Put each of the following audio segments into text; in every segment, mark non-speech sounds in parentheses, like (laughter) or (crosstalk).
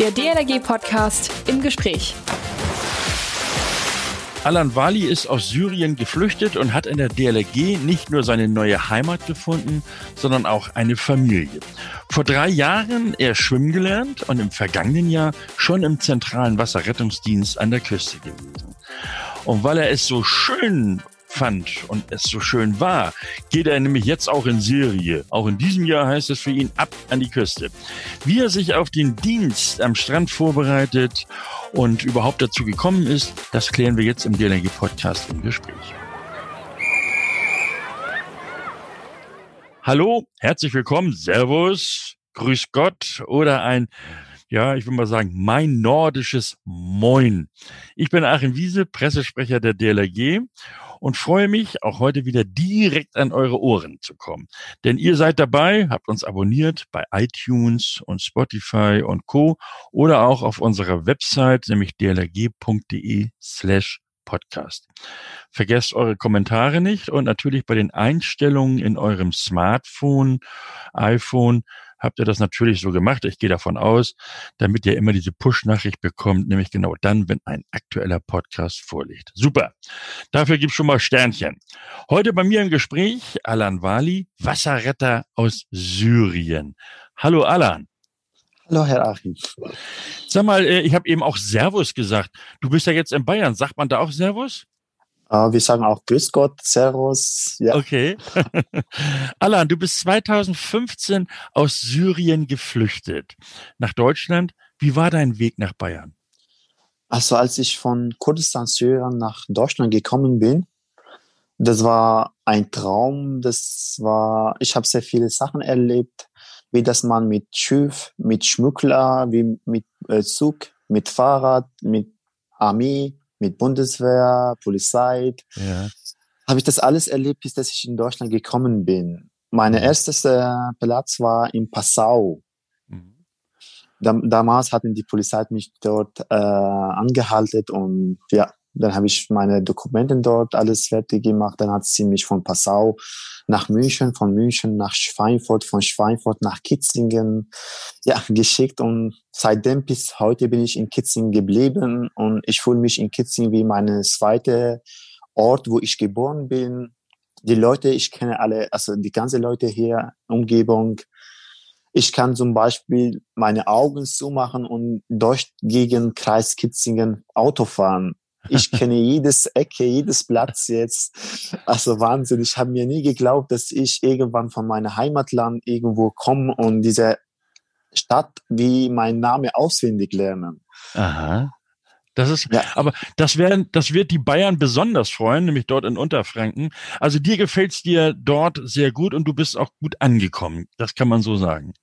Der DLRG-Podcast im Gespräch. Alan Wali ist aus Syrien geflüchtet und hat in der DLRG nicht nur seine neue Heimat gefunden, sondern auch eine Familie. Vor drei Jahren er schwimmen gelernt und im vergangenen Jahr schon im zentralen Wasserrettungsdienst an der Küste gewesen. Und weil er es so schön fand und es so schön war, geht er nämlich jetzt auch in Serie. Auch in diesem Jahr heißt es für ihn ab an die Küste. Wie er sich auf den Dienst am Strand vorbereitet und überhaupt dazu gekommen ist, das klären wir jetzt im DLRG Podcast im Gespräch. Hallo, herzlich willkommen, Servus, Grüß Gott oder ein ja, ich will mal sagen, mein nordisches Moin. Ich bin Achim Wiese, Pressesprecher der DLRG und freue mich, auch heute wieder direkt an eure Ohren zu kommen. Denn ihr seid dabei, habt uns abonniert bei iTunes und Spotify und Co. oder auch auf unserer Website, nämlich dlrg.de slash Podcast. Vergesst eure Kommentare nicht und natürlich bei den Einstellungen in eurem Smartphone, iPhone habt ihr das natürlich so gemacht. Ich gehe davon aus, damit ihr immer diese Push-Nachricht bekommt, nämlich genau dann, wenn ein aktueller Podcast vorliegt. Super. Dafür gibt's schon mal Sternchen. Heute bei mir im Gespräch Alan Wali, Wasserretter aus Syrien. Hallo Alan. Hallo, Herr Achim. Sag mal, äh, ich habe eben auch Servus gesagt. Du bist ja jetzt in Bayern. Sagt man da auch Servus? Uh, wir sagen auch Grüß Gott, Servus. Ja. Okay. (laughs) Alan, du bist 2015 aus Syrien geflüchtet nach Deutschland. Wie war dein Weg nach Bayern? Also als ich von Kurdistan, Syrien nach Deutschland gekommen bin, das war ein Traum. Das war, ich habe sehr viele Sachen erlebt, wie das man mit Schiff, mit Schmuggler, wie mit äh, Zug, mit Fahrrad, mit Armee, mit Bundeswehr, Polizei. Ja. Habe ich das alles erlebt, bis dass ich in Deutschland gekommen bin. Mein mhm. erster Platz war in Passau. Mhm. damals hatten die Polizei mich dort äh, angehalten und ja, dann habe ich meine Dokumente dort alles fertig gemacht. Dann hat sie mich von Passau nach München, von München nach Schweinfurt, von Schweinfurt nach Kitzingen ja, geschickt. Und seitdem bis heute bin ich in Kitzingen geblieben. Und ich fühle mich in Kitzingen wie meine zweite Ort, wo ich geboren bin. Die Leute, ich kenne alle, also die ganze Leute hier, Umgebung. Ich kann zum Beispiel meine Augen zumachen und durch gegen Kreis Kitzingen Auto fahren ich kenne jedes Ecke, jedes Platz jetzt. Also Wahnsinn. Ich habe mir nie geglaubt, dass ich irgendwann von meinem Heimatland irgendwo komme und diese Stadt wie mein Name auswendig lernen. Aha. Das ist, ja. aber das werden, das wird die Bayern besonders freuen, nämlich dort in Unterfranken. Also dir gefällt's dir dort sehr gut und du bist auch gut angekommen. Das kann man so sagen.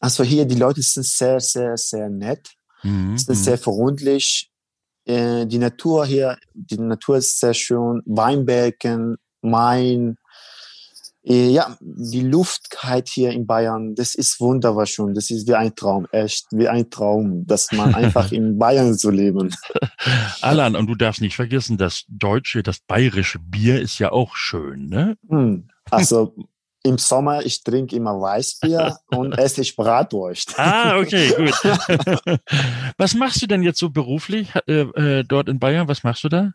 Also hier, die Leute sind sehr, sehr, sehr nett, mhm. sind sehr mhm. freundlich. Äh, die Natur hier, die Natur ist sehr schön, Weinbergen, Main, äh, ja, die Luftkeit hier in Bayern, das ist wunderschön. Das ist wie ein Traum, echt wie ein Traum, dass man (laughs) einfach in Bayern so leben. (laughs) Alan, und du darfst nicht vergessen, das deutsche, das bayerische Bier ist ja auch schön, ne? Also im Sommer, ich trinke immer Weißbier (laughs) und esse ich Bratwurst. Ah, okay, gut. (laughs) Was machst du denn jetzt so beruflich äh, äh, dort in Bayern? Was machst du da?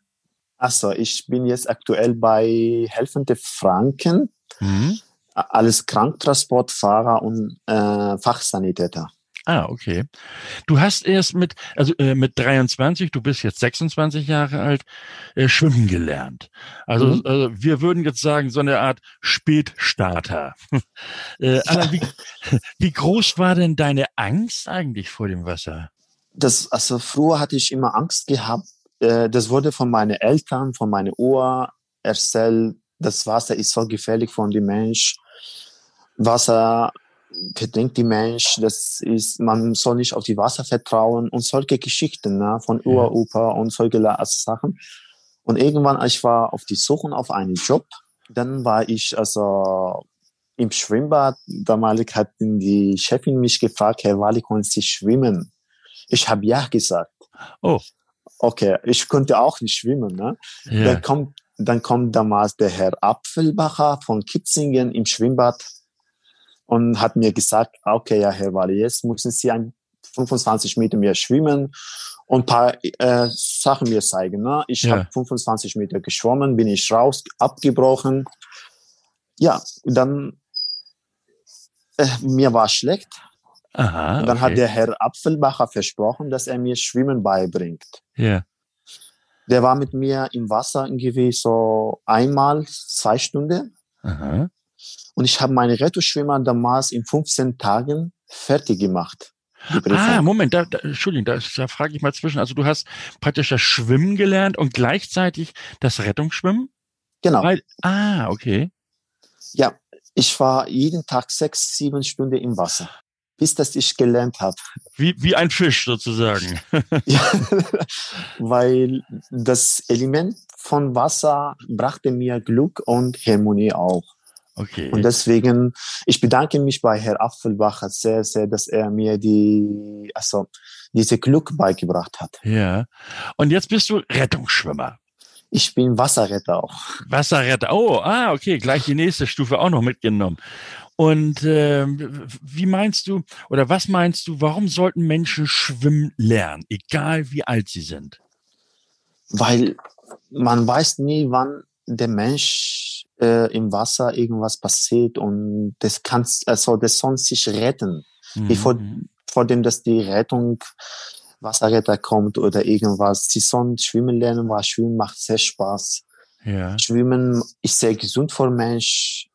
Achso, ich bin jetzt aktuell bei Helfende Franken mhm. als Kranktransportfahrer und äh, Fachsanitäter. Ah, okay. Du hast erst mit, also äh, mit 23, du bist jetzt 26 Jahre alt, äh, schwimmen gelernt. Also mhm. äh, wir würden jetzt sagen, so eine Art Spätstarter. (laughs) äh, Anna, wie, (laughs) wie groß war denn deine Angst eigentlich vor dem Wasser? Das, also früher hatte ich immer Angst gehabt. Äh, das wurde von meinen Eltern, von meiner Uhr erzählt, das Wasser ist so gefährlich von dem Mensch. Wasser denkt die Mensch, das ist, man soll nicht auf die Wasser vertrauen und solche Geschichten ne, von ja. Uropa und solche Sachen. Und irgendwann, ich war auf die Suche auf einen Job, dann war ich also im Schwimmbad. Damalig hat die Chefin mich gefragt, Herr Wali, können Sie schwimmen? Ich habe ja gesagt. Oh. Okay, ich konnte auch nicht schwimmen. Ne? Ja. Dann kommt dann kommt damals der Herr Apfelbacher von Kitzingen im Schwimmbad und hat mir gesagt, okay, ja, Herr Wally, jetzt müssen Sie ein 25 Meter mehr schwimmen und paar äh, Sachen mir zeigen. Ne? Ich Ja. habe 25 Meter geschwommen, bin ich raus, abgebrochen. Ja, dann äh, mir war schlecht. Aha. Dann okay. hat der Herr Apfelbacher versprochen, dass er mir Schwimmen beibringt. Ja. Der war mit mir im Wasser irgendwie so einmal zwei Stunden. Aha. Und ich habe meine Rettungsschwimmer damals in 15 Tagen fertig gemacht. Ah, Moment, da, da, Entschuldigung, da, da frage ich mal zwischen. Also du hast praktisch das Schwimmen gelernt und gleichzeitig das Rettungsschwimmen? genau. Weil, ah, okay. Ja, ich war jeden Tag sechs, sieben Stunden im Wasser, bis das ich gelernt habe. Wie, wie ein Fisch sozusagen. (laughs) ja, weil das Element von Wasser brachte mir Glück und Harmonie auch. Okay. Und deswegen, ich bedanke mich bei Herr Apfelbacher sehr, sehr, dass er mir die, also diese Glück beigebracht hat. ja. Und jetzt bist du Rettungsschwimmer. Ich bin Wasserretter auch. Wasserretter. Oh, ah, okay, gleich die nächste Stufe auch noch mitgenommen. Und ähm, wie meinst du oder was meinst du, warum sollten Menschen schwimmen lernen, egal wie alt sie sind? Weil man weiß nie, wann der Mensch äh, im Wasser irgendwas passiert und das kann, also das soll sich retten, bevor, Mhm. vor dem, dass die Rettung Wasserretter kommt oder irgendwas. Sie sollen schwimmen lernen, weil Schwimmen macht sehr Spaß. Ja. Schwimmen ist sehr gesund für Mensch.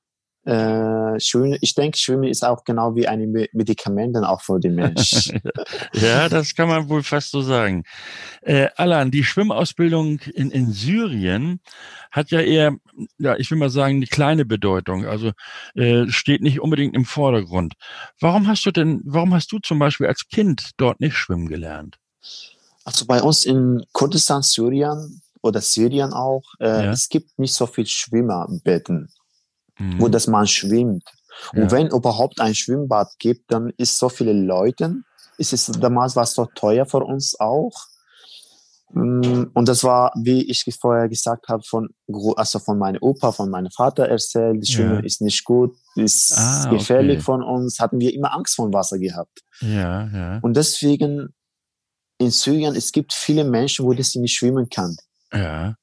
Äh, Schwimmen, ich denke, Schwimmen ist auch genau wie ein Me- Medikament dann auch für den Mensch. (laughs) Ja, das kann man wohl fast so sagen. Äh, Alan, die Schwimmausbildung in, in Syrien hat ja eher, ja, ich will mal sagen, eine kleine Bedeutung. Also äh, steht nicht unbedingt im Vordergrund. Warum hast du denn, warum hast du zum Beispiel als Kind dort nicht schwimmen gelernt? Also bei uns in Kurdistan, Syrien oder Syrien auch, äh, Ja. es gibt nicht so viel Schwimmerbetten, Mhm. wo das man schwimmt. Ja. Und wenn überhaupt ein Schwimmbad gibt, dann ist so viele Leute. Es ist damals war es so teuer für uns auch. Mm, Und das war, wie ich vorher gesagt habe, von, also von meinem Opa, von meinem Vater erzählt, die Schwimmen Ja. ist nicht gut, ist Ah, gefährlich okay. von uns, hatten wir immer Angst vor Wasser gehabt. Ja, ja, Und deswegen in Syrien, es gibt viele Menschen, wo das nicht schwimmen kann. Ja.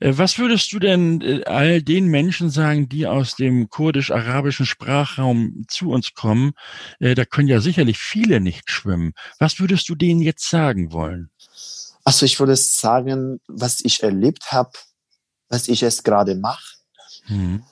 Äh, Was würdest du denn äh, all den Menschen sagen, die aus dem kurdisch-arabischen Sprachraum zu uns kommen? Äh, Da können ja sicherlich viele nicht schwimmen. Was würdest du denen jetzt sagen wollen? Also ich würde sagen, was ich erlebt habe, was ich jetzt gerade mache, Hm.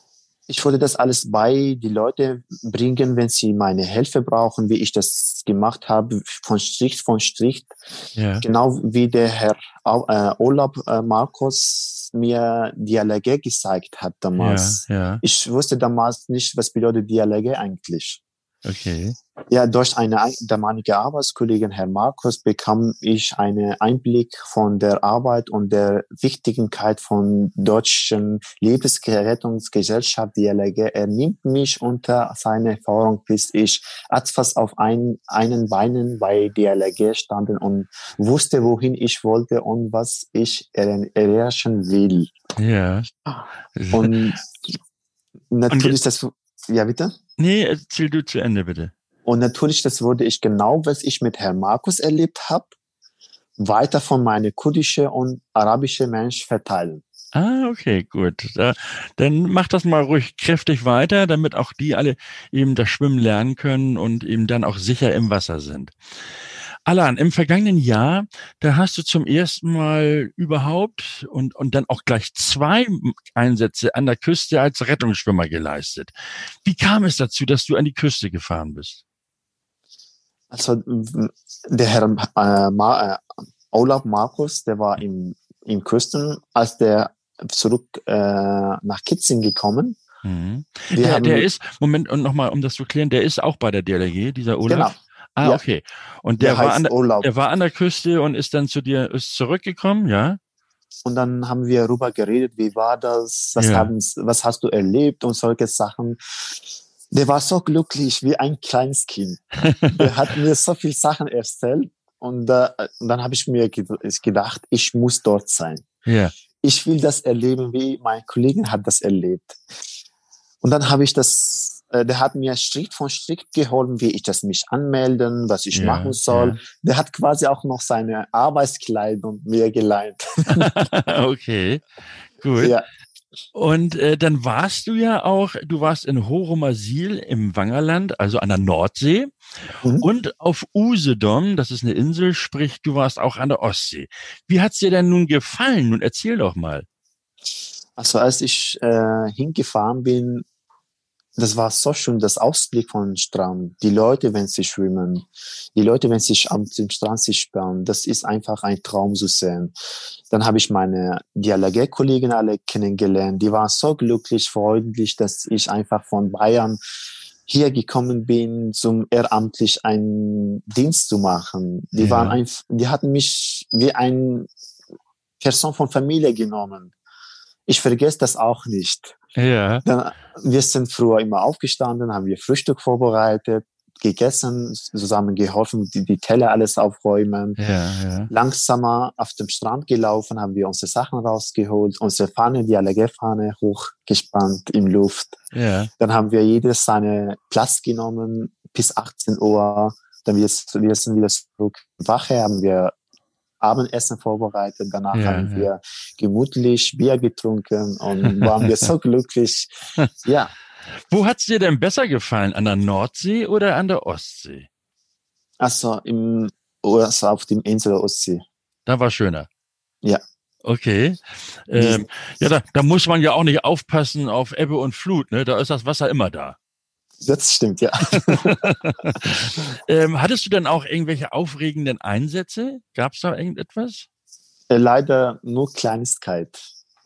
Ich würde das alles bei die Leute bringen, wenn sie meine Hilfe brauchen, wie ich das gemacht habe, von Strich von Strich. Ja, Genau wie der Herr äh, Olaf äh, Markus mir Dialoge gezeigt hat ja, damals. ja, Ich wusste damals nicht, was bedeutet Dialoge eigentlich. Okay. Ja, durch eine ein- damalige Arbeitskollegin, Herr Markus, bekam ich einen Einblick von der Arbeit und der Wichtigkeit von deutschen Lebensrettungsgesellschaft DLG. Er nimmt mich unter seine Erfahrung, bis ich etwas auf ein, einen Beinen bei DLG standen und wusste, wohin ich wollte und was ich er- erreichen will. Ja. Und natürlich das, ja bitte? Nee, erzähl du zu Ende, bitte. Und natürlich, das wurde ich genau, was ich mit Herrn Markus erlebt habe, weiter von meine kurdische und arabische Mensch verteilen. Ah, okay, gut. Da, dann mach das mal ruhig kräftig weiter, damit auch die alle eben das Schwimmen lernen können und eben dann auch sicher im Wasser sind. Alan, im vergangenen Jahr, da hast du zum ersten Mal überhaupt und, und dann auch gleich zwei Einsätze an der Küste als Rettungsschwimmer geleistet. Wie kam es dazu, dass du an die Küste gefahren bist? Also der Herr äh, Ma, äh, Olaf Markus, der war im, im Küsten, als der zurück äh, nach Kitzing gekommen. Mhm. Der, der ist, Moment, und nochmal, um das zu klären, der ist auch bei der DLRG, dieser Olaf? Genau. Ah, Ja. okay. Und der, der, war an der, Olaf. Er war an der Küste und ist dann zu dir, ist zurückgekommen, ja? Und dann haben wir darüber geredet, wie war das, was, Ja. haben, was hast du erlebt und solche Sachen. Der war so glücklich wie ein kleines Kind. der hat mir so viel Sachen erzählt und, äh, und dann habe ich mir ge- gedacht, ich muss dort sein. Ja. Ich will das erleben, wie mein Kollege hat das erlebt. Und dann habe ich das der hat mir Schritt von Schritt geholfen, wie ich das mich anmelden, was ich Ja, machen soll. ja. Der hat quasi auch noch seine Arbeitskleidung mir geleiht. (laughs) okay, gut. ja, Und äh, dann warst du ja auch, du warst in Horomasil im Wangerland, also an der Nordsee, Mhm. und auf Usedom, das ist eine Insel, sprich, du warst auch an der Ostsee. Wie hat's dir denn nun gefallen? Nun erzähl doch mal. also als ich äh, hingefahren bin, das war so schön, das Ausblick von Strand. Die Leute, wenn sie schwimmen, die Leute, wenn sie am Strand sich sperren, das ist einfach ein Traum zu sehen. Dann habe ich meine Dialoge-Kollegen alle kennengelernt. Die waren so glücklich, freundlich, dass ich einfach von Bayern hier gekommen bin, zum ehrenamtlich einen Dienst zu machen. Die Ja. waren einfach, die hatten mich wie ein Person von Familie genommen. Ich vergesse das auch nicht. Ja, Dann, wir sind früher immer aufgestanden, haben wir Frühstück vorbereitet, gegessen, zusammen geholfen, die, die Teller alles aufräumen. ja, ja. Langsamer auf dem Strand gelaufen, haben wir unsere Sachen rausgeholt, unsere Fahne, die ALG-Fahne hochgespannt in Luft. Ja, Dann haben wir jedes seine Platz genommen bis 18 Uhr. Dann wir, wir sind wieder zurück. Wache haben wir Abendessen vorbereitet. Danach Ja, haben ja. wir gemütlich Bier getrunken und waren wir so (laughs) glücklich. Ja, Wo hat's dir denn besser gefallen? An der Nordsee oder an der Ostsee? also im also auf dem Insel der Ostsee. Da war schöner. Ja. Okay. Ähm, ja, da, da muss man ja auch nicht aufpassen auf Ebbe und Flut, ne? Da ist das Wasser immer da. Das stimmt, ja. (laughs) Ähm, hattest du denn auch irgendwelche aufregenden Einsätze? Gab's da irgendetwas? Äh, Leider nur Kleinigkeit.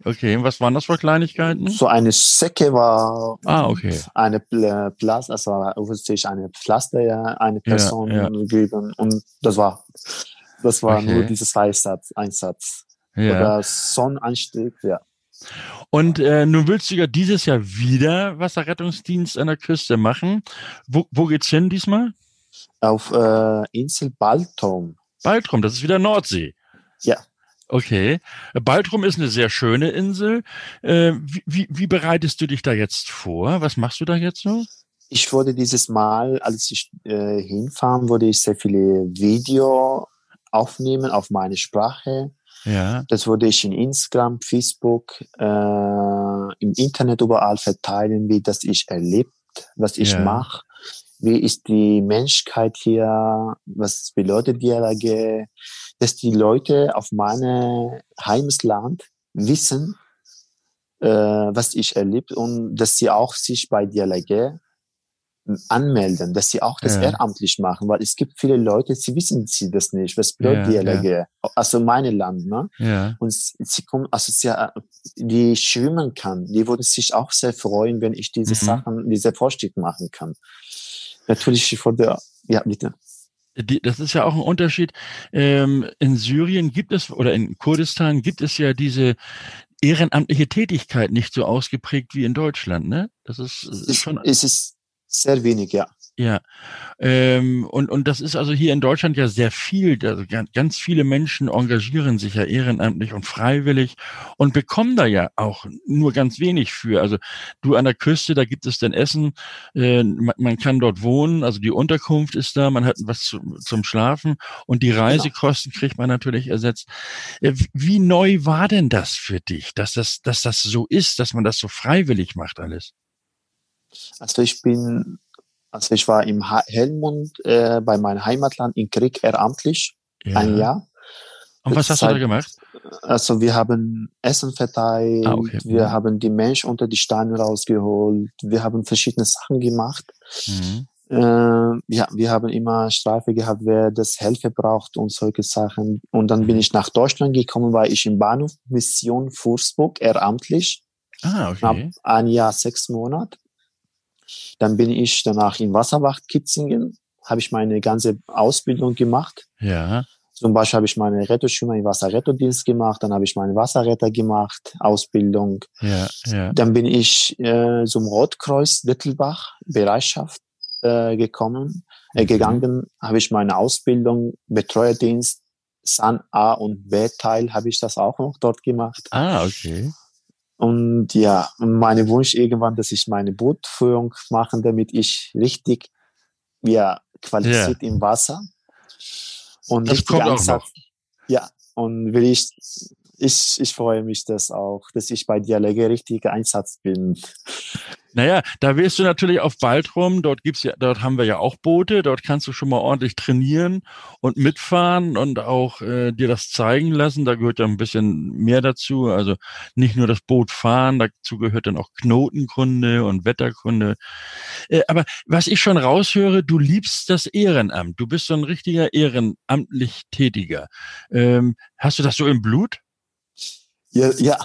Okay, was waren das für Kleinigkeiten? So eine Säcke war Ah, okay. eine Pflaster, also offensichtlich eine Pflaster, ja, eine Ja, Person ja. gegeben und das war, das war Okay. nur dieses Einsatz, Einsatz. Ja. Oder Sonnenanstieg, ja. Und äh, nun willst du ja dieses Jahr wieder Wasserrettungsdienst an der Küste machen. Wo, wo geht's hin diesmal? Auf äh, Insel Baltom. Baltrum, das ist wieder Nordsee. Ja. Okay. Baltrum ist eine sehr schöne Insel. Äh, wie, wie, wie bereitest du dich da jetzt vor? Was machst du da jetzt so? Ich wurde dieses Mal, als ich äh, hinfahren, wurde ich sehr viele Video aufnehmen auf meine Sprache. Ja. Das wurde ich in Instagram, Facebook, äh, im Internet überall verteilen, wie das ich erlebt, was ich Ja. mache, wie ist die Menschheit hier, was bedeutet DLRG, dass die Leute auf meine Heimatland wissen, äh, was ich erlebt und dass sie auch sich bei DLRG anmelden, dass sie auch das Ja. ehrenamtlich machen, weil es gibt viele Leute, sie wissen sie das nicht, was bedeutet Ja, DLRG, also meine Land, ne? Ja. Und sie kommen, also sie, äh, die schwimmen kann, die würden sich auch sehr freuen, wenn ich diese Mhm. Sachen, diese Vorstieg machen kann. Natürlich vor der, ja, bitte. Die, das ist ja auch ein Unterschied. Ähm, in Syrien gibt es oder in Kurdistan gibt es ja diese ehrenamtliche Tätigkeit nicht so ausgeprägt wie in Deutschland, ne? Das ist, ist schon es ist sehr wenig, ja. Ja, ähm, und, und das ist also hier in Deutschland ja sehr viel. Also ganz, viele Menschen engagieren sich ja ehrenamtlich und freiwillig und bekommen da ja auch nur ganz wenig für. Also du an der Küste, da gibt es dann Essen, äh, man, man kann dort wohnen, also die Unterkunft ist da, man hat was zu, zum Schlafen und die Reisekosten kriegt man natürlich ersetzt. Äh, wie neu war denn das für dich, dass das, dass das so ist, dass man das so freiwillig macht alles? Also ich bin, also ich war im Helmund äh, bei meinem Heimatland in Krieg ehrenamtlich, ein Jahr. Und was hast du da gemacht? Also wir haben Essen verteilt, Ah, okay. wir Mhm. haben die Menschen unter die Steine rausgeholt, wir haben verschiedene Sachen gemacht. Mhm. Äh, ja, wir haben immer Strafe gehabt, wer das Hilfe braucht und solche Sachen. Und dann bin ich nach Deutschland gekommen, weil ich im Bahnhof Mission Fußburg ehrenamtlich, Ah, okay. ein Jahr, sechs Monate. Dann bin ich danach in Wasserwacht Kitzingen, habe ich meine ganze Ausbildung gemacht. Ja, Zum Beispiel habe ich meine Rettungsschwimmer im Wasserretterdienst gemacht, dann habe ich meine Wasserretter gemacht, Ausbildung. ja, ja. Dann bin ich äh, zum Rotkreuz Wittelbach, Bereitschaft, äh, gekommen, äh, Mhm. gegangen, habe ich meine Ausbildung, Betreuerdienst, San A und B Teil habe ich das auch noch dort gemacht. Ah, okay. Und ja, meine Wunsch irgendwann, dass ich meine Bootführung mache, damit ich richtig ja, qualifiziert ja. im Wasser und das auch noch. Ja, und will ich, ich, ich freue mich das auch, dass ich bei Dialoge richtig Einsatz bin. Naja, da wirst du natürlich auf Baltrum, dort gibt's ja, dort haben wir ja auch Boote, dort kannst du schon mal ordentlich trainieren und mitfahren und auch äh, dir das zeigen lassen. Da gehört ja ein bisschen mehr dazu. Also nicht nur das Boot fahren, dazu gehört dann auch Knotenkunde und Wetterkunde. Äh, aber was ich schon raushöre, du liebst das Ehrenamt. Du bist so ein richtiger ehrenamtlich Tätiger. Ähm, hast du das so im Blut? Ja, ja.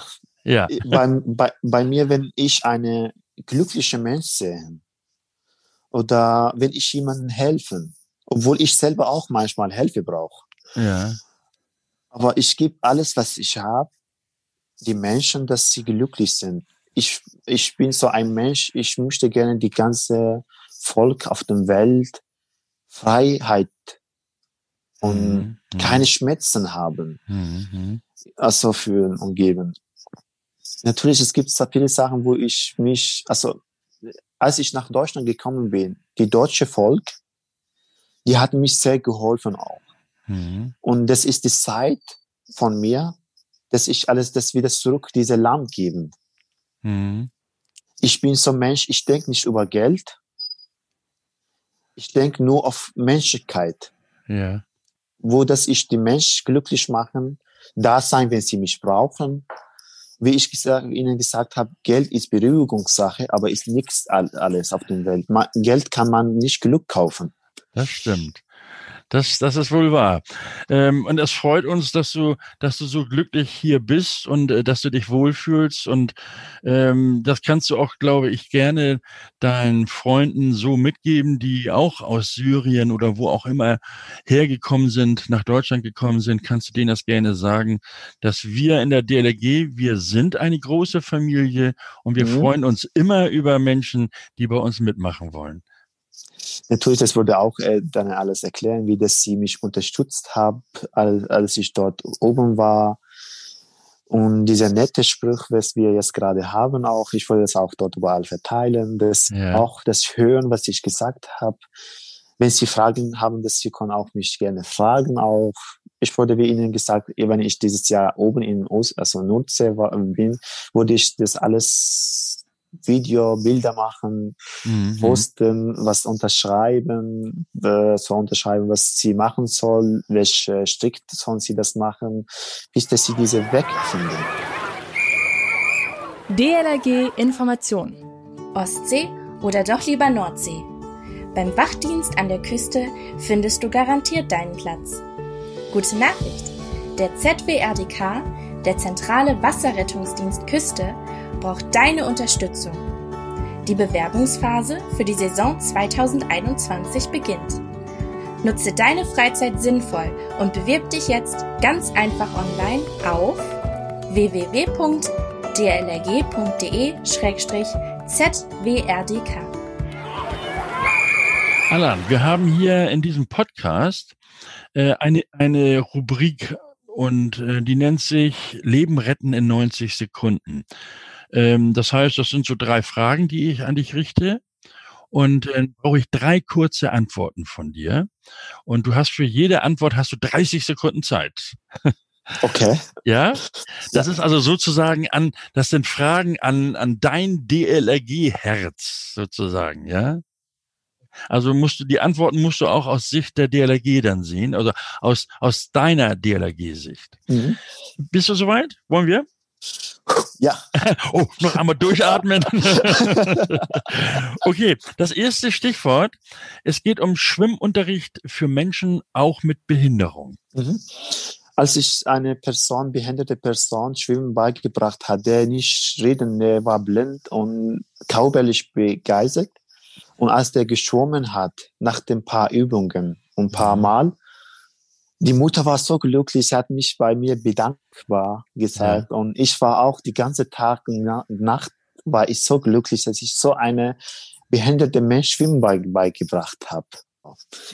ja. Bei, bei, bei mir, wenn ich eine glückliche Mensch sehen oder wenn ich jemandem helfen, obwohl ich selber auch manchmal Hilfe brauche. Ja. Aber ich gebe alles, was ich habe, die Menschen, dass sie glücklich sind. Ich, ich bin so ein Mensch, ich möchte gerne die ganze Volk auf der Welt Freiheit und mhm. keine Schmerzen haben. Mhm. Also fühlen und geben natürlich, es gibt so viele Sachen, wo ich mich, also als ich nach Deutschland gekommen bin, die deutsche Volk, die hat mich sehr geholfen auch. Mhm. Und das ist die Zeit von mir, dass ich alles das wieder zurück diese Land geben. Mhm. Ich bin so ein Mensch, ich denke nicht über Geld. Ich denke nur auf Menschlichkeit. Ja. Wo dass ich die Mensch glücklich machen, da sein, wenn sie mich brauchen wie ich gesagt, Ihnen gesagt habe, Geld ist Beruhigungssache, aber ist nichts alles auf der Welt. Geld kann man nicht Glück kaufen. Das stimmt. Das, das ist wohl wahr. Ähm, und es freut uns, dass du, dass du so glücklich hier bist und äh, dass du dich wohlfühlst. Und ähm, das kannst du auch, glaube ich, gerne deinen Freunden so mitgeben, die auch aus Syrien oder wo auch immer hergekommen sind, nach Deutschland gekommen sind. Kannst du denen das gerne sagen, dass wir in der DLRG, wir sind eine große Familie und wir mhm. freuen uns immer über Menschen, die bei uns mitmachen wollen. Natürlich, das würde auch äh, dann alles erklären, wie das sie mich unterstützt hat, als, als ich dort oben war. Und dieser nette Spruch, was wir jetzt gerade haben, auch, ich wollte das auch dort überall verteilen, das ja. auch das Hören, was ich gesagt habe. Wenn Sie Fragen haben, das Sie können auch mich gerne fragen. Auch ich wurde wie Ihnen gesagt, wenn ich dieses Jahr oben in Ost, also Nordsee bin, wurde ich das alles Video, Bilder machen, mhm. posten, was unterschreiben, äh, so unterschreiben, was sie machen soll, welche Strick sollen sie das machen, bis dass sie diese wegfinden. DLRG Information. Ostsee oder doch lieber Nordsee? Beim Wachdienst an der Küste findest du garantiert deinen Platz. Gute Nachricht! Der ZWRDK, der Zentrale Wasserrettungsdienst Küste, braucht deine Unterstützung. Die Bewerbungsphase für die Saison 2021 beginnt. Nutze deine Freizeit sinnvoll und bewirb dich jetzt ganz einfach online auf www.dlrg.de-zwrdk. Alan, wir haben hier in diesem Podcast äh, eine, eine Rubrik und äh, die nennt sich Leben retten in 90 Sekunden. Ähm, das heißt, das sind so drei Fragen, die ich an dich richte. Und dann brauche ich drei kurze Antworten von dir. Und du hast für jede Antwort hast du 30 Sekunden Zeit. Okay. (laughs) Ja, das ist also sozusagen an, das sind Fragen an, an dein DLRG-Herz sozusagen, ja. Also musst du, die Antworten musst du auch aus Sicht der DLRG dann sehen, also aus, aus deiner DLRG-Sicht. Mhm. Bist du soweit? Wollen wir? Ja. (laughs) Oh, noch einmal durchatmen. (laughs) okay, das erste Stichwort. Es geht um Schwimmunterricht für Menschen auch mit Behinderung. Mhm. Als ich eine Person, behinderte Person Schwimmen beigebracht hat, der nicht reden, der war blind und kaubellig begeistert. Und als der geschwommen hat, nach den paar Übungen, ein paar mhm. Mal, die Mutter war so glücklich, sie hat mich bei mir bedankbar gesagt. Ja. Und ich war auch die ganze Tag und Nacht war ich so glücklich, dass ich so eine behinderte Mensch Schwimmen beigebracht habe.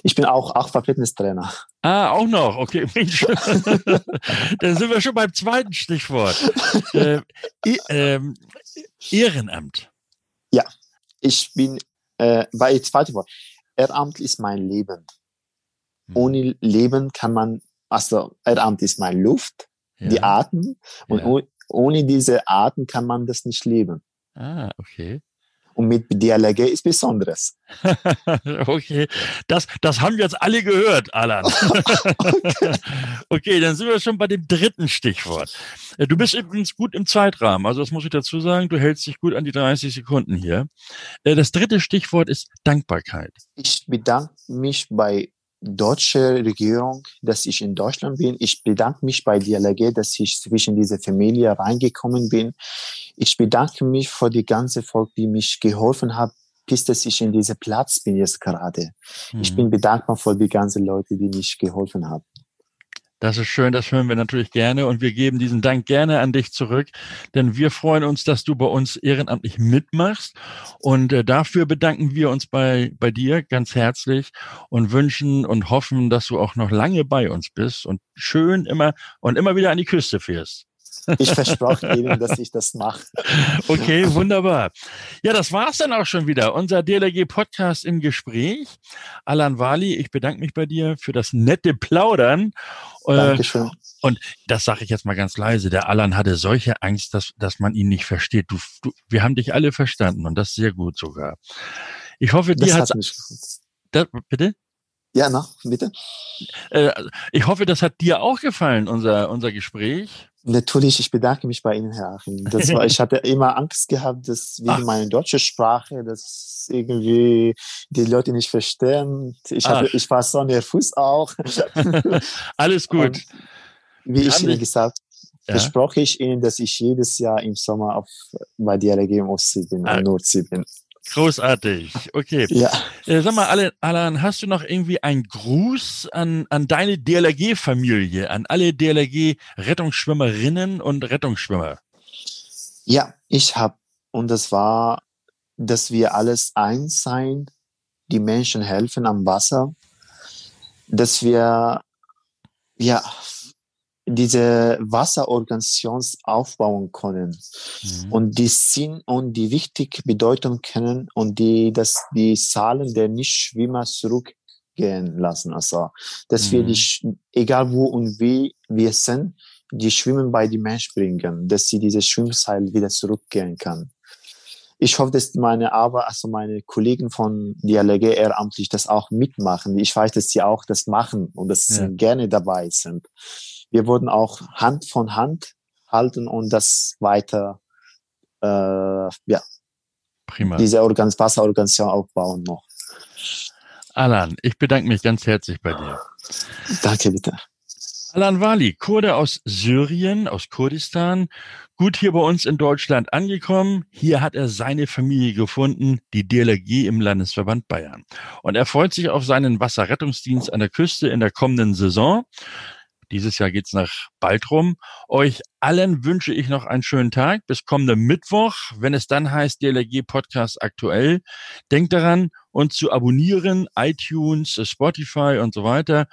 Ich bin auch Aquafitnesstrainer. Ah, auch noch. Okay, (laughs) Mensch. Dann sind wir schon beim zweiten Stichwort. (laughs) Äh, äh, Ehrenamt. Ja, ich bin äh, bei zweite Wort. Ehrenamt ist mein Leben. Hm. Ohne Leben kann man, also Ehrenamt ist meine Luft, ja. die Atem. Und ja. ohne diese Atem kann man das nicht leben. Ah, okay. Und mit DLRG ist Besonderes. (laughs) okay, das, das haben wir jetzt alle gehört, Alan. okay. (laughs) (laughs) okay, dann sind wir schon bei dem dritten Stichwort. Äh, du bist übrigens gut im Zeitrahmen, also das muss ich dazu sagen, du hältst dich gut an die 30 Sekunden hier. Äh, das dritte Stichwort ist Dankbarkeit. Ich bedanke mich bei deutsche Regierung, dass ich in Deutschland bin. Ich bedanke mich bei DLRG, dass ich zwischen diese Familie reingekommen bin. Ich bedanke mich für die ganze Volk, die mich geholfen hat, bis dass ich in diesem Platz bin jetzt gerade. Mhm. Ich bin bedankbar für die ganzen Leute, die mich geholfen haben. Das ist schön, das hören wir natürlich gerne und wir geben diesen Dank gerne an dich zurück, denn wir freuen uns, dass du bei uns ehrenamtlich mitmachst und äh, dafür bedanken wir uns bei, bei dir ganz herzlich und wünschen und hoffen, dass du auch noch lange bei uns bist und schön immer und immer wieder an die Küste fährst. Ich versproche Ihnen, dass ich das mache. Okay, wunderbar. Ja, das war's dann auch schon wieder. Unser DLRG-Podcast im Gespräch. Alan Wali, ich bedanke mich bei dir für das nette Plaudern. Äh, Dankeschön. Und das sage ich jetzt mal ganz leise. Der Alan hatte solche Angst, dass, dass man ihn nicht versteht. Du, du, wir haben dich alle verstanden und das sehr gut sogar. Ich hoffe, dir das hat bitte? Ja, na, bitte. Äh, ich hoffe, das hat dir auch gefallen, unser, unser Gespräch. Natürlich, ich bedanke mich bei Ihnen, Herr Achim. Das war, ich (laughs) hatte immer Angst gehabt, dass wegen meiner deutschen Sprache, dass irgendwie die Leute nicht verstehen. Ich, hatte, ich war so nervös auch. (laughs) Alles gut. Und wie ich Ihnen gesagt ja? versproche ich Ihnen, dass ich jedes Jahr im Sommer auf, bei DLRG im Ostsee bin, ah. Nordsee bin. Großartig. Okay. Ja. Äh, sag mal, Alan, hast du noch irgendwie einen Gruß an, an deine DLRG-Familie, an alle DLRG-Rettungsschwimmerinnen und Rettungsschwimmer? Ja, ich habe. Und das war, dass wir alles eins sein, die Menschen helfen am Wasser, dass wir ja diese Wasserorganisation aufbauen können mhm. und die Sinn und die wichtige Bedeutung kennen und die, dass die Zahlen der Nichtschwimmer zurückgehen lassen. Also, dass mhm. wir die, egal wo und wie wir sind, die Schwimmen bei die Mensch bringen, dass sie diese Schwimmseil wieder zurückgehen kann. Ich hoffe, dass meine Arbeit, also meine Kollegen von DLG ehrenamtlich das auch mitmachen. Ich weiß, dass sie auch das machen und dass ja. sie gerne dabei sind wir wurden auch Hand von Hand halten und das weiter, äh, ja, Prima. diese Organ Wasserorganisation aufbauen noch. Alan, ich bedanke mich ganz herzlich bei dir. Danke, bitte. Alan Wali, Kurde aus Syrien, aus Kurdistan, gut hier bei uns in Deutschland angekommen. Hier hat er seine Familie gefunden, die DLRG im Landesverband Bayern. Und er freut sich auf seinen Wasserrettungsdienst an der Küste in der kommenden Saison. Dieses Jahr geht's nach Baltrum. Euch allen wünsche ich noch einen schönen Tag. Bis kommenden Mittwoch, wenn es dann heißt DLRG Podcast aktuell. Denkt daran, uns zu abonnieren, iTunes, Spotify und so weiter.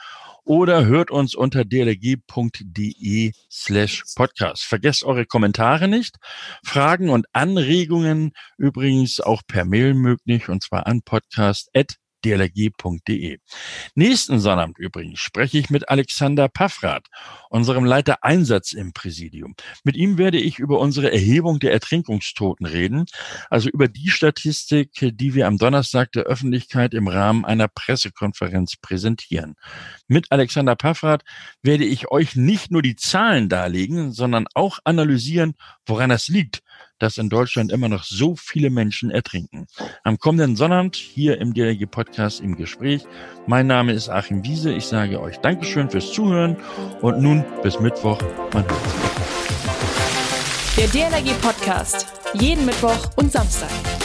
Oder hört uns unter dlg.de slash podcast. Vergesst eure Kommentare nicht. Fragen und Anregungen übrigens auch per Mail möglich und zwar an podcast@ dlg.de. Nächsten Sonnabend übrigens spreche ich mit Alexander Paffrath, unserem Leiter Einsatz im Präsidium. Mit ihm werde ich über unsere Erhebung der Ertrinkungstoten reden, also über die Statistik, die wir am Donnerstag der Öffentlichkeit im Rahmen einer Pressekonferenz präsentieren. Mit Alexander Paffrath werde ich euch nicht nur die Zahlen darlegen, sondern auch analysieren, woran das liegt, dass in Deutschland immer noch so viele Menschen ertrinken. Am kommenden Sonnabend hier im DLG Podcast im Gespräch. Mein Name ist Achim Wiese. Ich sage euch Dankeschön fürs Zuhören und nun bis Mittwoch. Man hört Der DLRG Podcast. Jeden Mittwoch und Samstag.